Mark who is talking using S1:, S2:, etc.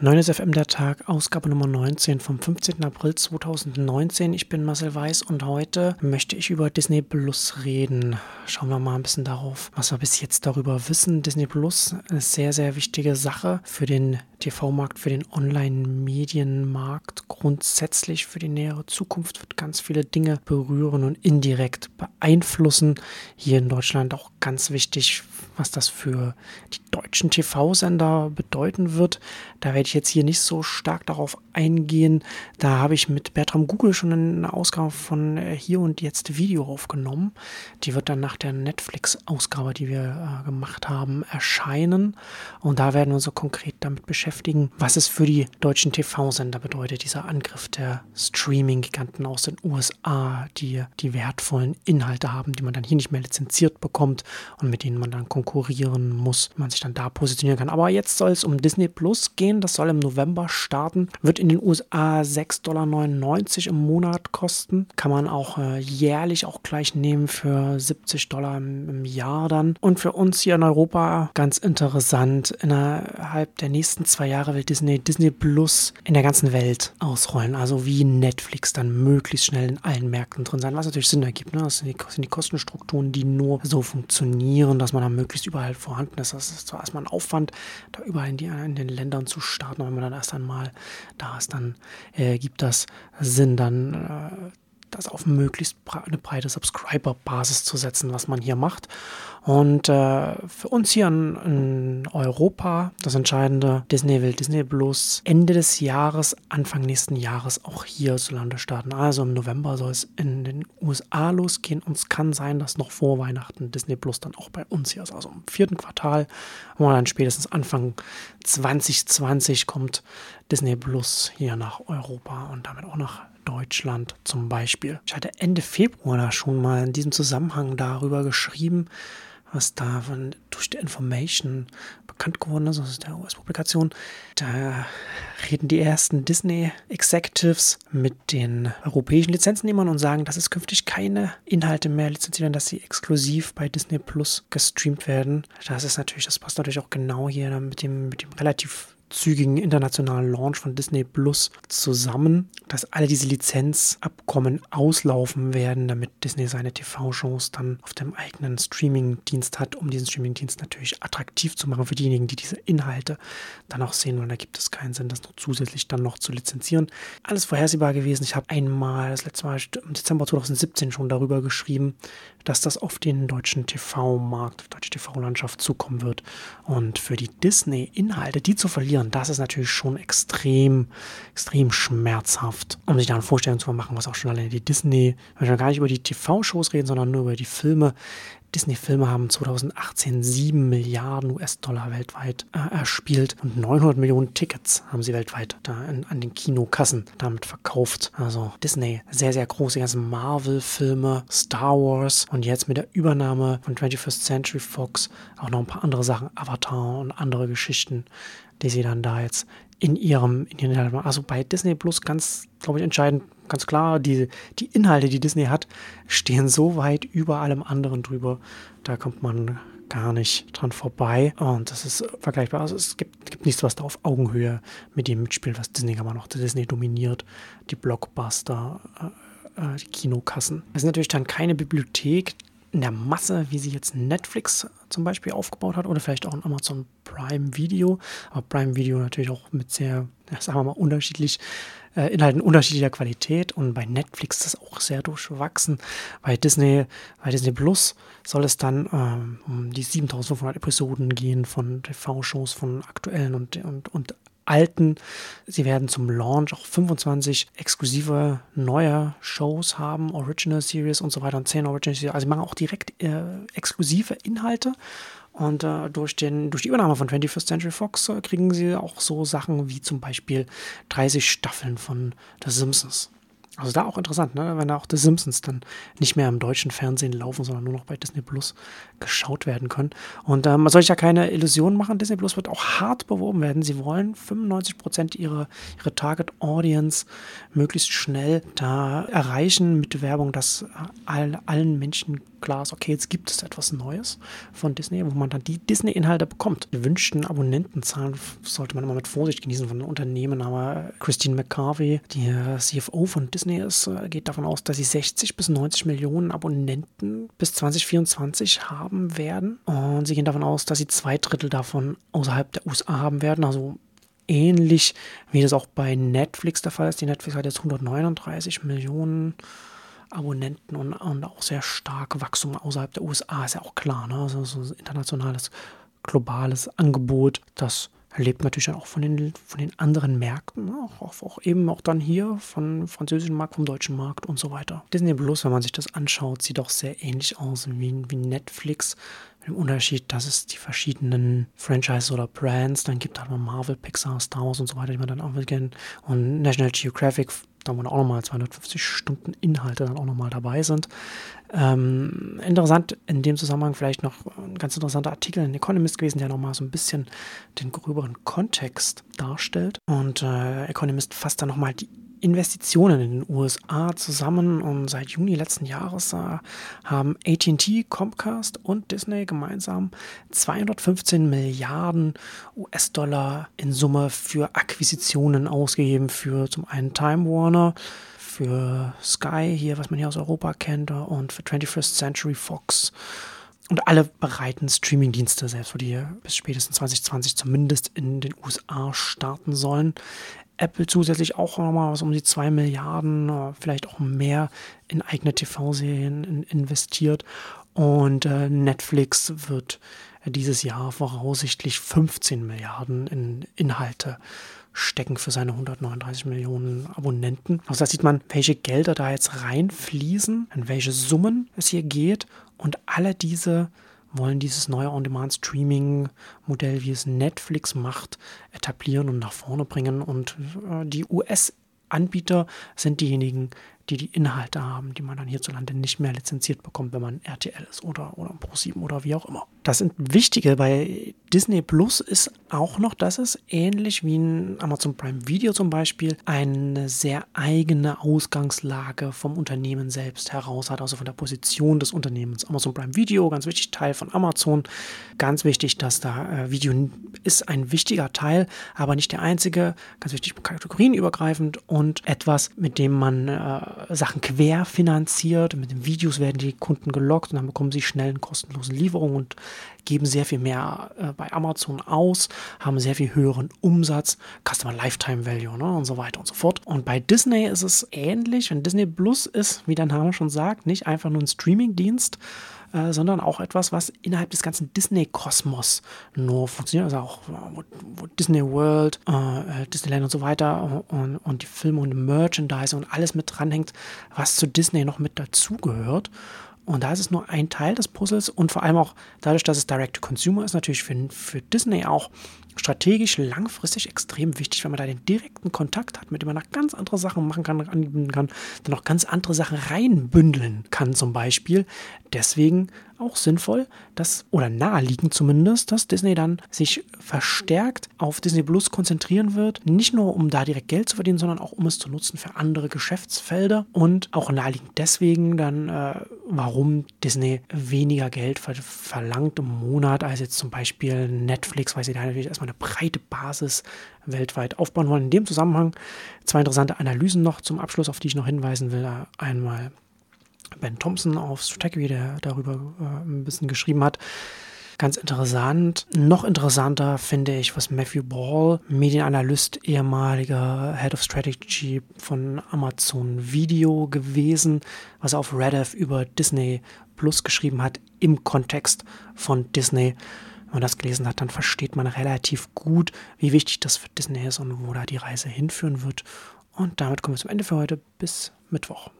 S1: 9 FM der Tag, Ausgabe Nummer 19 vom 15. April 2019. Ich bin Marcel Weiß und heute möchte ich über Disney Plus reden. Schauen wir mal ein bisschen darauf, was wir bis jetzt darüber wissen. Disney Plus, eine sehr, sehr wichtige Sache für den TV-Markt, für den Online-Medienmarkt. Grundsätzlich für die nähere Zukunft wird ganz viele Dinge berühren und indirekt beeinflussen. Hier in Deutschland auch ganz wichtig, was das für die deutschen TV-Sender bedeuten wird. Da werde ich jetzt hier nicht so stark darauf eingehen. Da habe ich mit Bertram Google schon eine Ausgabe von äh, Hier und Jetzt Video aufgenommen. Die wird dann nach der Netflix-Ausgabe, die wir äh, gemacht haben, erscheinen. Und da werden wir uns so konkret damit beschäftigen, was es für die deutschen TV-Sender bedeutet, dieser Angriff der Streaming-Giganten aus den USA, die die wertvollen Inhalte haben, die man dann hier nicht mehr lizenziert bekommt und mit denen man dann konkurrieren muss, man sich dann da positionieren kann. Aber jetzt soll es um Disney Plus gehen. Das soll im November starten. Wird in den USA 6,99 Dollar im Monat kosten. Kann man auch äh, jährlich auch gleich nehmen für 70 Dollar im, im, Jahr dann. Und für uns hier in Europa ganz interessant. Innerhalb der nächsten zwei Jahre will Disney Disney Plus in der ganzen Welt ausrollen. Also wie Netflix dann möglichst schnell in allen Märkten drin sein, was natürlich Sinn ergibt. Ne? Das sind die, sind die Kostenstrukturen, die nur so funktionieren, dass man dann möglichst überall vorhanden ist. Das ist zwar erstmal ein Aufwand, da überall in, die, in den Ländern zu starten, aber wenn man dann erst einmal da ist, dann äh, gibt das Sinn, dann äh, das auf möglichst eine breite Subscriber-Basis zu setzen, was man hier macht. Und äh, für uns hier in, in, Europa das Entscheidende, Disney will Disney Plus Ende des Jahres, Anfang nächsten Jahres auch hierzulande starten. Also im November soll es in den USA losgehen und es kann sein, dass noch vor Weihnachten Disney Plus dann auch bei uns hier ist. Also im vierten Quartal und dann spätestens Anfang 2020 kommt Disney Plus hier nach Europa und damit auch nach Deutschland zum Beispiel. Ich hatte Ende Februar da schon mal in diesem Zusammenhang darüber geschrieben, was da von, durch die Information bekannt geworden ist, ist der US-Publikation. Da reden die ersten Disney-Executives mit den europäischen Lizenzennehmern und sagen, dass es künftig keine Inhalte mehr lizenziert werden, dass sie exklusiv bei Disney Plus gestreamt werden. Das ist natürlich, das passt natürlich auch genau hier mit dem, mit dem relativ zügigen internationalen Launch von Disney Plus zusammen, dass alle diese Lizenzabkommen auslaufen werden, damit Disney seine TV-Shows dann auf dem eigenen Streaming-Dienst hat, um diesen Streaming-Dienst natürlich attraktiv zu machen für diejenigen, die diese Inhalte dann auch sehen wollen. Da gibt es keinen Sinn, das noch zusätzlich dann noch zu lizenzieren. Alles vorhersehbar gewesen. Ich habe einmal, das letzte Mal im Dezember 2017 schon darüber geschrieben, dass das auf den deutschen TV-Markt, auf die deutsche TV-Landschaft zukommen wird. Und für die Disney-Inhalte, die zu verlieren, verlieren, das ist natürlich schon extrem, extrem schmerzhaft, um sich da eine Vorstellung zu machen, was auch schon alleine die Disney, wir gar nicht über die TV-Shows reden, sondern nur über die Filme, Disney-Filme haben 2018 7 Milliarden US-Dollar weltweit äh, erspielt und 900 Millionen Tickets haben sie weltweit da in, an den Kinokassen damit verkauft. Also Disney, sehr, sehr groß, die ganzen Marvel-Filme, Star Wars und jetzt mit der Übernahme von 21st Century Fox auch noch ein paar andere Sachen, Avatar und andere Geschichten, die sie dann da jetzt in ihrem, in ihren, also bei Disney Plus ganz, glaube ich, entscheidend, ganz klar, die, die Inhalte, die Disney hat, stehen so weit über allem anderen drüber, da kommt man gar nicht dran vorbei und das ist vergleichbar. Also es gibt, gibt nichts, was da auf Augenhöhe mit dem mitspielt, was Disney immer noch Disney dominiert, die Blockbuster, äh, äh, die Kinokassen. Es ist natürlich dann keine Bibliothek, in der Masse, wie sie jetzt Netflix zum Beispiel aufgebaut hat oder vielleicht auch ein Amazon Prime Video. Aber Prime Video natürlich auch mit sehr, sagen wir mal, unterschiedlich, äh, Inhalten unterschiedlicher Qualität und bei Netflix ist das auch sehr durchwachsen. Bei Disney, bei Disney Plus soll es dann ähm, um die 7500 Episoden gehen von TV-Shows, von aktuellen und, und, und alten. Sie werden zum Launch auch 25 exklusive neue Shows haben, Original Series und so weiter und 10 Original Series. Also sie machen auch direkt äh, exklusive Inhalte. Und äh, durch, den, durch die Übernahme von 21st Century Fox äh, kriegen sie auch so Sachen wie zum Beispiel 30 Staffeln von The Simpsons Also da auch interessant, ne? wenn da auch The Simpsons dann nicht mehr im deutschen Fernsehen laufen, sondern nur noch bei Disney Plus geschaut werden können. Und äh, man soll sich ja keine Illusionen machen, Disney Plus wird auch hart beworben werden. Sie wollen 95 Prozent ihrer, ihrer Target Audience möglichst schnell da erreichen mit Werbung, dass all, allen Menschen klar ist, okay, jetzt gibt es etwas Neues von Disney, wo man dann die Disney-Inhalte bekommt. Die gewünschten Abonnentenzahlen sollte man immer mit Vorsicht genießen von Unternehmen, aber Christine McCarvey, die CFO von Disney, Disney ist, äh, geht davon aus, dass sie 60 bis 90 Millionen Abonnenten bis 2024 haben werden. Und sie gehen davon aus, dass sie zwei Drittel davon außerhalb der USA haben werden. Also ähnlich wie das auch bei Netflix der Fall ist. Die Netflix hat jetzt 139 Millionen Abonnenten und, und auch sehr stark Wachstum außerhalb der USA, ist ja auch klar. Ne? Also so ein internationales, globales Angebot, das lebt natürlich auch von den, von den anderen Märkten, ne? auch, auch, eben auch dann hier von französischen Markt, vom deutschen Markt und so weiter. Disney Plus, wenn man sich das anschaut, sieht auch sehr ähnlich aus wie, wie Netflix. Mit dem Unterschied, dass es die verschiedenen Franchises oder Brands dann gibt, halt mal Marvel, Pixar, Star Wars und so weiter, die man dann auch kennen. Und National Geographic da wo auch nochmal 250 Stunden Inhalte dann auch nochmal dabei sind. Ähm, interessant in dem Zusammenhang vielleicht noch ein ganz interessanter Artikel in Economist gewesen, der nochmal so ein bisschen den gröberen Kontext darstellt. Und äh, Economist fasst dann nochmal die Investitionen in den USA zusammen und seit Juni letzten Jahres äh, haben ATT, Comcast und Disney gemeinsam 215 Milliarden US-Dollar in Summe für Akquisitionen ausgegeben für zum einen Time Warner, für Sky hier, was man hier aus Europa kennt, und für 21st Century Fox und alle bereiten Streamingdienste, selbst wo die bis spätestens 2020 zumindest in den USA starten sollen. Apple zusätzlich auch nochmal was um die 2 Milliarden, äh, vielleicht auch mehr in eigene TV-Serien in, investiert. Und äh, Netflix wird dieses Jahr voraussichtlich 15 Milliarden in Inhalte stecken für seine 139 Millionen Abonnenten. Also da sieht man, welche Gelder da jetzt reinfließen, in welche Summen es hier geht. Und alle diese wollen dieses neue On-Demand-Streaming-Modell, wie es Netflix macht, etablieren und nach vorne bringen. Und äh, die US-Anbieter sind diejenigen, die die Inhalte haben, die man dann hierzulande nicht mehr lizenziert bekommt, wenn man RTL ist oder, oder Pro7 oder wie auch immer. Das sind wichtige bei Disney Plus ist auch noch, dass es ähnlich wie in Amazon Prime Video zum Beispiel eine sehr eigene Ausgangslage vom Unternehmen selbst heraus hat, also von der Position des Unternehmens. Amazon Prime Video, ganz wichtig, Teil von Amazon. Ganz wichtig, dass da äh, Video ist ein wichtiger Teil, aber nicht der einzige. Ganz wichtig, kategorienübergreifend und etwas, mit dem man äh, Sachen querfinanziert. Mit den Videos werden die Kunden gelockt und dann bekommen sie schnell eine kostenlose Lieferung und geben sehr viel mehr äh, bei Amazon aus, haben sehr viel höheren Umsatz, Customer Lifetime Value ne, und so weiter und so fort. Und bei Disney ist es ähnlich. Wenn Disney Plus ist, wie der Name schon sagt, nicht einfach nur ein Streaming-Dienst, äh, sondern auch etwas, was innerhalb des ganzen Disney-Kosmos nur funktioniert. Also auch wo, wo Disney World, äh, äh, Disneyland und so weiter und, und die Filme und Merchandise und alles mit dranhängt, was zu Disney noch mit dazugehört. Und da ist es nur ein Teil des Puzzles und vor allem auch dadurch, dass es Direct-to-Consumer ist, natürlich für, für Disney auch strategisch langfristig extrem wichtig, wenn man da den direkten Kontakt hat, mit dem man noch ganz andere Sachen machen kann, anbieten kann, dann noch ganz andere Sachen reinbündeln kann zum Beispiel. Deswegen auch sinnvoll, dass, oder naheliegend zumindest, dass Disney dann sich verstärkt auf Disney Plus konzentrieren wird. Nicht nur, um da direkt Geld zu verdienen, sondern auch, um es zu nutzen für andere Geschäftsfelder. Und auch naheliegend deswegen dann, äh, warum Disney weniger Geld ver verlangt im Monat als jetzt zum Beispiel Netflix, weil sie da natürlich erstmal eine breite Basis weltweit aufbauen wollen. In dem Zusammenhang zwei interessante Analysen noch zum Abschluss, auf die ich noch hinweisen will. Einmal Ben Thompson auf Strategy, der darüber äh, ein bisschen geschrieben hat. Ganz interessant. Noch interessanter finde ich, was Matthew Ball, Medienanalyst, ehemaliger Head of Strategy von Amazon Video gewesen, was er auf Rediff über Disney Plus geschrieben hat im Kontext von Disney. Wenn man das gelesen hat, dann versteht man relativ gut, wie wichtig das für Disney ist und wo da die Reise hinführen wird. Und damit kommen wir zum Ende für heute. Bis Mittwoch.